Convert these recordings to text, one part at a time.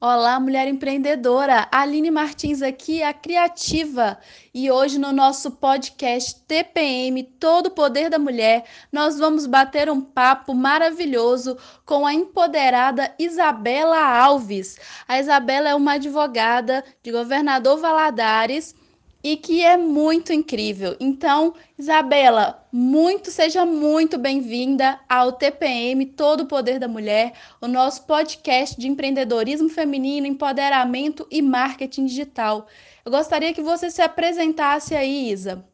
Olá, mulher empreendedora! Aline Martins aqui, a criativa. E hoje no nosso podcast TPM Todo o Poder da Mulher, nós vamos bater um papo maravilhoso com a empoderada Isabela Alves. A Isabela é uma advogada de Governador Valadares e que é muito incrível. Então, Isabela, muito seja muito bem-vinda ao TPM Todo o Poder da Mulher, o nosso podcast de empreendedorismo feminino, empoderamento e marketing digital. Eu gostaria que você se apresentasse aí, Isa.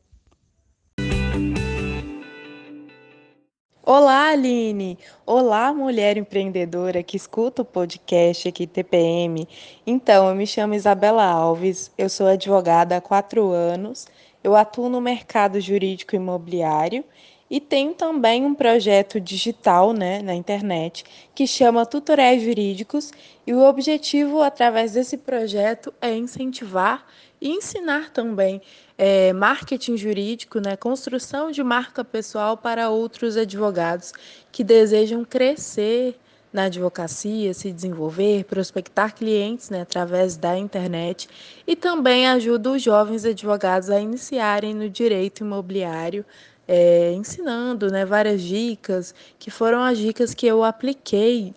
Olá, Aline! Olá, mulher empreendedora que escuta o podcast aqui TPM. Então, eu me chamo Isabela Alves, eu sou advogada há quatro anos, eu atuo no mercado jurídico imobiliário e tenho também um projeto digital né, na internet que chama Tutoriais Jurídicos e o objetivo através desse projeto é incentivar e ensinar também é, marketing jurídico, né, construção de marca pessoal para outros advogados que desejam crescer na advocacia, se desenvolver, prospectar clientes né, através da internet. E também ajuda os jovens advogados a iniciarem no direito imobiliário, é, ensinando né, várias dicas, que foram as dicas que eu apliquei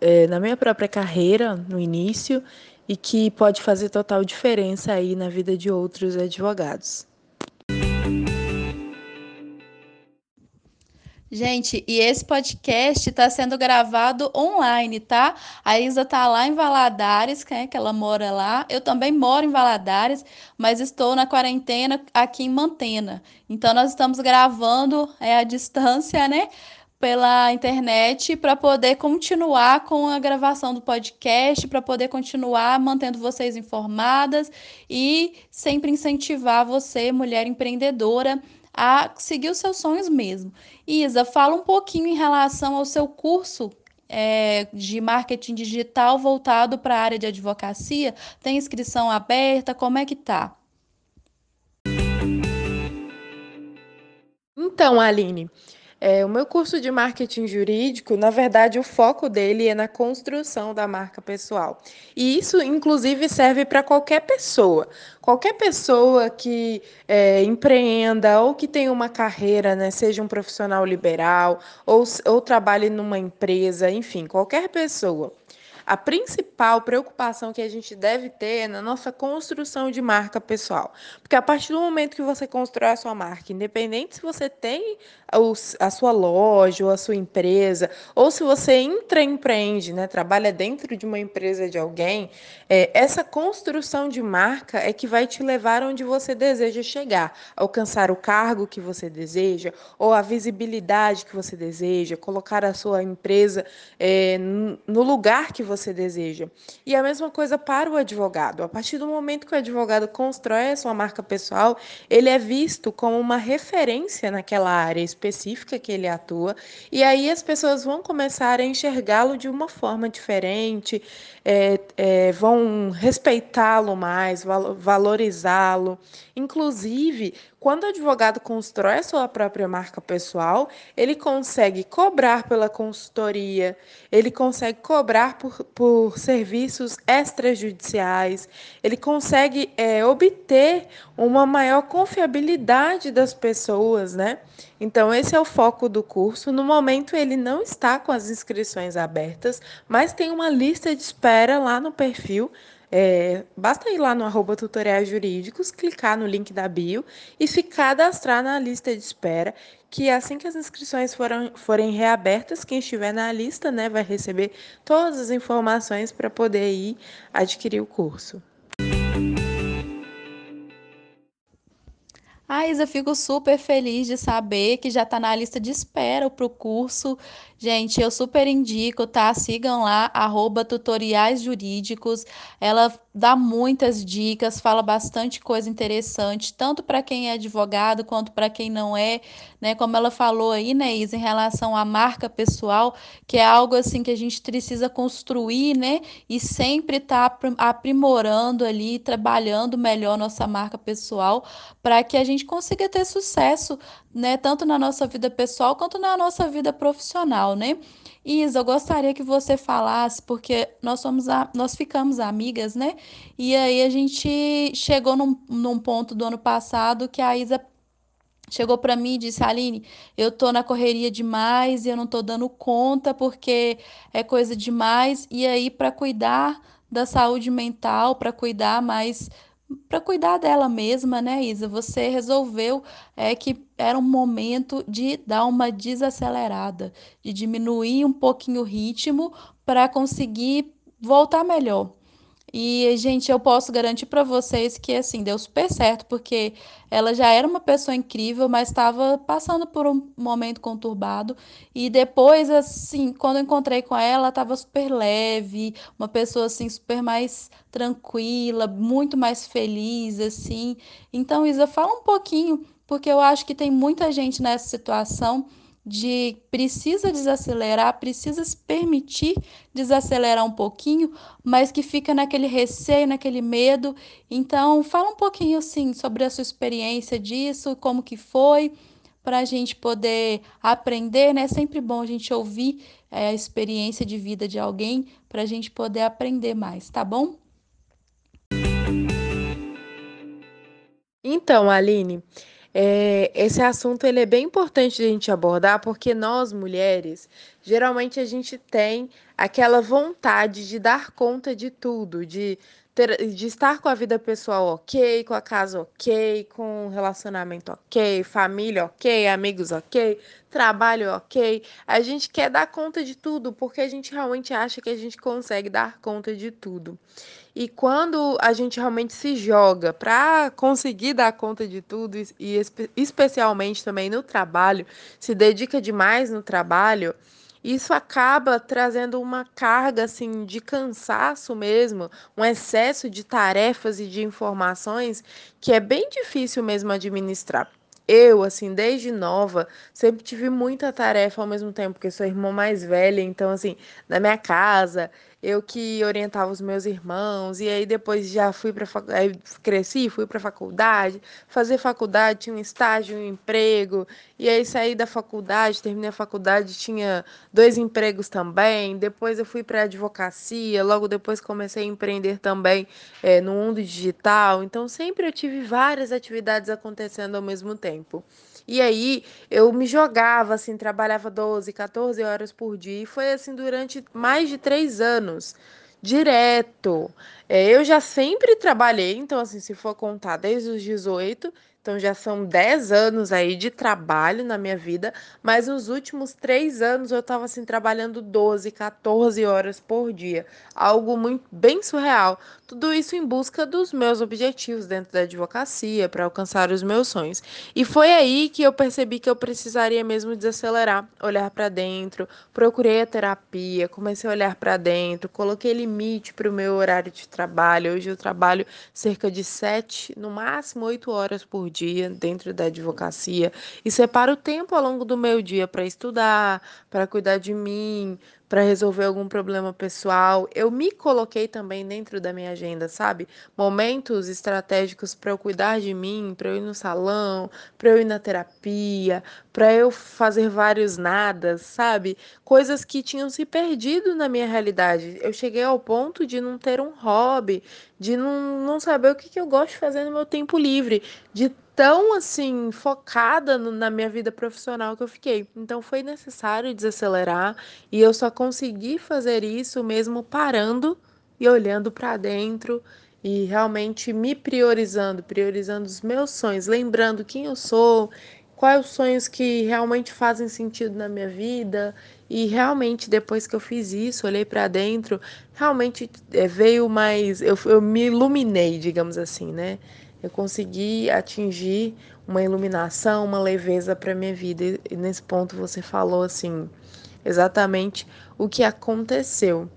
é, na minha própria carreira no início e que pode fazer total diferença aí na vida de outros advogados. Gente, e esse podcast está sendo gravado online, tá? A Isa tá lá em Valadares, né, que ela mora lá. Eu também moro em Valadares, mas estou na quarentena aqui em Mantena. Então nós estamos gravando é à distância, né? Pela internet para poder continuar com a gravação do podcast, para poder continuar mantendo vocês informadas e sempre incentivar você, mulher empreendedora, a seguir os seus sonhos mesmo. Isa, fala um pouquinho em relação ao seu curso é, de marketing digital voltado para a área de advocacia. Tem inscrição aberta? Como é que tá? Então, Aline, é, o meu curso de marketing jurídico, na verdade, o foco dele é na construção da marca pessoal. E isso, inclusive, serve para qualquer pessoa. Qualquer pessoa que é, empreenda ou que tenha uma carreira, né, seja um profissional liberal ou, ou trabalhe numa empresa, enfim, qualquer pessoa. A principal preocupação que a gente deve ter é na nossa construção de marca pessoal. Porque a partir do momento que você constrói a sua marca, independente se você tem a sua loja ou a sua empresa, ou se você intraempreende, né, trabalha dentro de uma empresa de alguém, é, essa construção de marca é que vai te levar onde você deseja chegar, alcançar o cargo que você deseja, ou a visibilidade que você deseja, colocar a sua empresa é, no lugar que você deseja. E a mesma coisa para o advogado. A partir do momento que o advogado constrói a sua marca pessoal, ele é visto como uma referência naquela área específica que ele atua, e aí as pessoas vão começar a enxergá-lo de uma forma diferente, é, é, vão respeitá-lo mais, valorizá-lo. Inclusive, quando o advogado constrói a sua própria marca pessoal, ele consegue cobrar pela consultoria, ele consegue cobrar por, por serviços extrajudiciais, ele consegue é, obter uma maior confiabilidade das pessoas, né? Então, esse é o foco do curso. No momento, ele não está com as inscrições abertas, mas tem uma lista de espera lá no perfil é, basta ir lá no arroba tutoriais jurídicos, clicar no link da bio e se cadastrar na lista de espera, que assim que as inscrições foram, forem reabertas, quem estiver na lista né, vai receber todas as informações para poder ir adquirir o curso. Ah, Isa, fico super feliz de saber que já está na lista de espera para o curso. Gente, eu super indico, tá? Sigam lá, arroba tutoriais jurídicos. Ela dá muitas dicas, fala bastante coisa interessante, tanto para quem é advogado quanto para quem não é, né? Como ela falou aí, né, Isa, em relação à marca pessoal, que é algo assim que a gente precisa construir, né? E sempre estar tá aprimorando ali, trabalhando melhor nossa marca pessoal, para que a gente consiga ter sucesso, né? Tanto na nossa vida pessoal quanto na nossa vida profissional, né? Isa, eu gostaria que você falasse, porque nós somos a, nós ficamos amigas, né? E aí a gente chegou num, num ponto do ano passado que a Isa chegou para mim e disse: Aline, eu tô na correria demais e eu não tô dando conta porque é coisa demais. E aí, para cuidar da saúde mental, para cuidar mais para cuidar dela mesma, né, Isa? Você resolveu é, que era um momento de dar uma desacelerada, de diminuir um pouquinho o ritmo para conseguir voltar melhor. E, gente, eu posso garantir para vocês que, assim, deu super certo, porque ela já era uma pessoa incrível, mas estava passando por um momento conturbado. E depois, assim, quando eu encontrei com ela, ela estava super leve, uma pessoa, assim, super mais tranquila, muito mais feliz, assim. Então, Isa, fala um pouquinho, porque eu acho que tem muita gente nessa situação de precisa desacelerar, precisa se permitir desacelerar um pouquinho, mas que fica naquele receio, naquele medo. Então, fala um pouquinho assim sobre a sua experiência disso, como que foi, para a gente poder aprender, né? É sempre bom a gente ouvir é, a experiência de vida de alguém para a gente poder aprender mais, tá bom? Então, Aline, é, esse assunto ele é bem importante de a gente abordar porque nós mulheres geralmente a gente tem aquela vontade de dar conta de tudo, de ter, de estar com a vida pessoal ok, com a casa ok, com o relacionamento ok, família ok, amigos ok, trabalho ok. A gente quer dar conta de tudo porque a gente realmente acha que a gente consegue dar conta de tudo. E quando a gente realmente se joga para conseguir dar conta de tudo, e especialmente também no trabalho, se dedica demais no trabalho, isso acaba trazendo uma carga assim de cansaço mesmo, um excesso de tarefas e de informações que é bem difícil mesmo administrar. Eu, assim, desde nova, sempre tive muita tarefa ao mesmo tempo, porque sou irmã mais velha, então, assim, na minha casa, eu que orientava os meus irmãos, e aí depois já fui para cresci, fui para faculdade, fazer faculdade, tinha um estágio, um emprego, e aí saí da faculdade, terminei a faculdade, tinha dois empregos também, depois eu fui para advocacia, logo depois comecei a empreender também é, no mundo digital, então sempre eu tive várias atividades acontecendo ao mesmo tempo. E aí eu me jogava, assim, trabalhava 12, 14 horas por dia. E foi assim durante mais de três anos, direto. É, eu já sempre trabalhei, então, assim, se for contar desde os 18, então já são 10 anos aí de trabalho na minha vida, mas nos últimos três anos eu estava assim trabalhando 12, 14 horas por dia, algo muito bem surreal. Tudo isso em busca dos meus objetivos dentro da advocacia, para alcançar os meus sonhos. E foi aí que eu percebi que eu precisaria mesmo desacelerar, olhar para dentro, procurei a terapia, comecei a olhar para dentro, coloquei limite para o meu horário de trabalho. Hoje eu trabalho cerca de 7, no máximo 8 horas por dia dia dentro da advocacia e separo tempo ao longo do meu dia para estudar, para cuidar de mim, para resolver algum problema pessoal. Eu me coloquei também dentro da minha agenda, sabe? Momentos estratégicos para eu cuidar de mim, para eu ir no salão, para eu ir na terapia, para eu fazer vários nadas, sabe? Coisas que tinham se perdido na minha realidade. Eu cheguei ao ponto de não ter um hobby, de não, não saber o que, que eu gosto de fazer no meu tempo livre, de tão assim focada no, na minha vida profissional que eu fiquei. Então foi necessário desacelerar e eu só consegui fazer isso mesmo parando e olhando para dentro e realmente me priorizando, priorizando os meus sonhos, lembrando quem eu sou, quais os sonhos que realmente fazem sentido na minha vida. E realmente, depois que eu fiz isso, olhei para dentro, realmente é, veio mais. Eu, eu me iluminei, digamos assim, né? eu consegui atingir uma iluminação, uma leveza para minha vida. E nesse ponto você falou assim, exatamente o que aconteceu.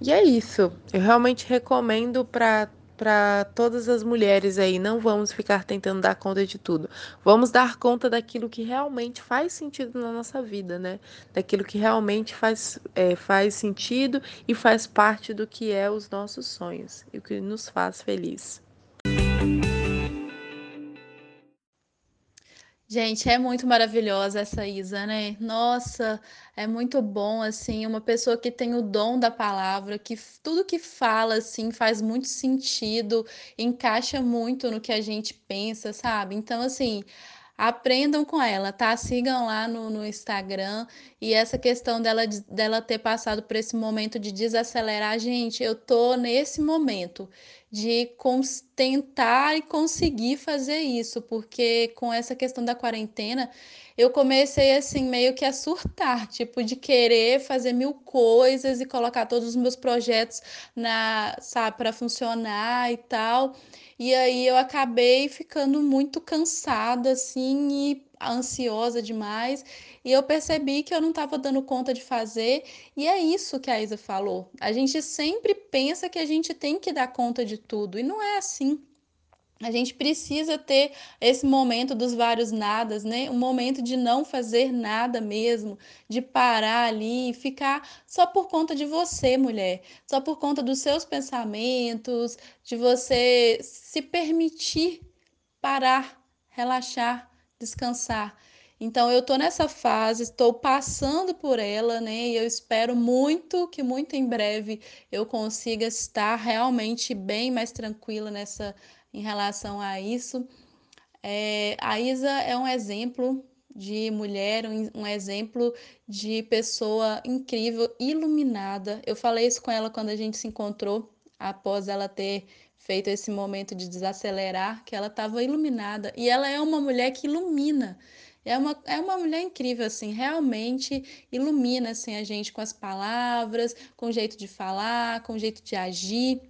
E é isso. Eu realmente recomendo para para todas as mulheres aí, não vamos ficar tentando dar conta de tudo. Vamos dar conta daquilo que realmente faz sentido na nossa vida, né? Daquilo que realmente faz, é, faz sentido e faz parte do que é os nossos sonhos e o que nos faz feliz. Gente, é muito maravilhosa essa Isa, né? Nossa, é muito bom, assim, uma pessoa que tem o dom da palavra, que tudo que fala, assim, faz muito sentido, encaixa muito no que a gente pensa, sabe? Então, assim, aprendam com ela, tá? Sigam lá no, no Instagram. E essa questão dela, dela ter passado por esse momento de desacelerar, gente, eu tô nesse momento de tentar e conseguir fazer isso, porque com essa questão da quarentena, eu comecei assim meio que a surtar, tipo de querer fazer mil coisas e colocar todos os meus projetos na, sabe, para funcionar e tal. E aí eu acabei ficando muito cansada, assim, e ansiosa demais. E eu percebi que eu não estava dando conta de fazer. E é isso que a Isa falou. A gente sempre pensa que a gente tem que dar conta de tudo. E não é assim. A gente precisa ter esse momento dos vários nadas, né? Um momento de não fazer nada mesmo, de parar ali e ficar só por conta de você, mulher, só por conta dos seus pensamentos, de você se permitir parar, relaxar, descansar. Então eu tô nessa fase, estou passando por ela, né? E eu espero muito que muito em breve eu consiga estar realmente bem mais tranquila nessa em relação a isso. É, a Isa é um exemplo de mulher, um, um, exemplo de pessoa incrível, iluminada. Eu falei isso com ela quando a gente se encontrou, após ela ter feito esse momento de desacelerar, que ela estava iluminada. E ela é uma mulher que ilumina. É uma, é uma mulher incrível, assim, realmente ilumina assim, a gente com as palavras, com o jeito de falar, com o jeito de agir.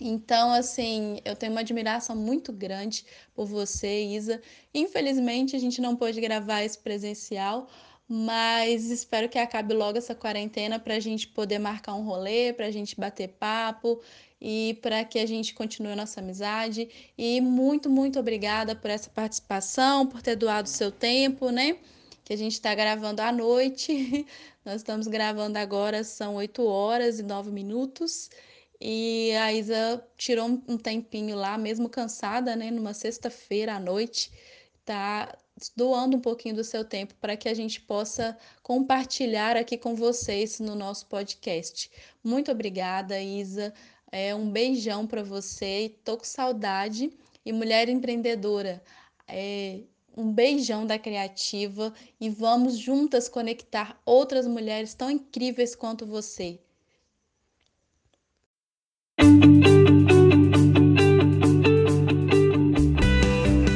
Então, assim, eu tenho uma admiração muito grande por você, Isa. Infelizmente, a gente não pôde gravar esse presencial, mas espero que acabe logo essa quarentena para a gente poder marcar um rolê, para a gente bater papo e para que a gente continue nossa amizade. E muito, muito obrigada por essa participação, por ter doado seu tempo, né? Que a gente está gravando à noite. Nós estamos gravando agora, são 8 horas e 9 minutos. E a Isa tirou um tempinho lá, mesmo cansada, né, numa sexta-feira à noite, tá doando um pouquinho do seu tempo para que a gente possa compartilhar aqui com vocês no nosso podcast. Muito obrigada, Isa. É um beijão para você. Tô com saudade. E mulher empreendedora, é um beijão da Criativa e vamos juntas conectar outras mulheres tão incríveis quanto você.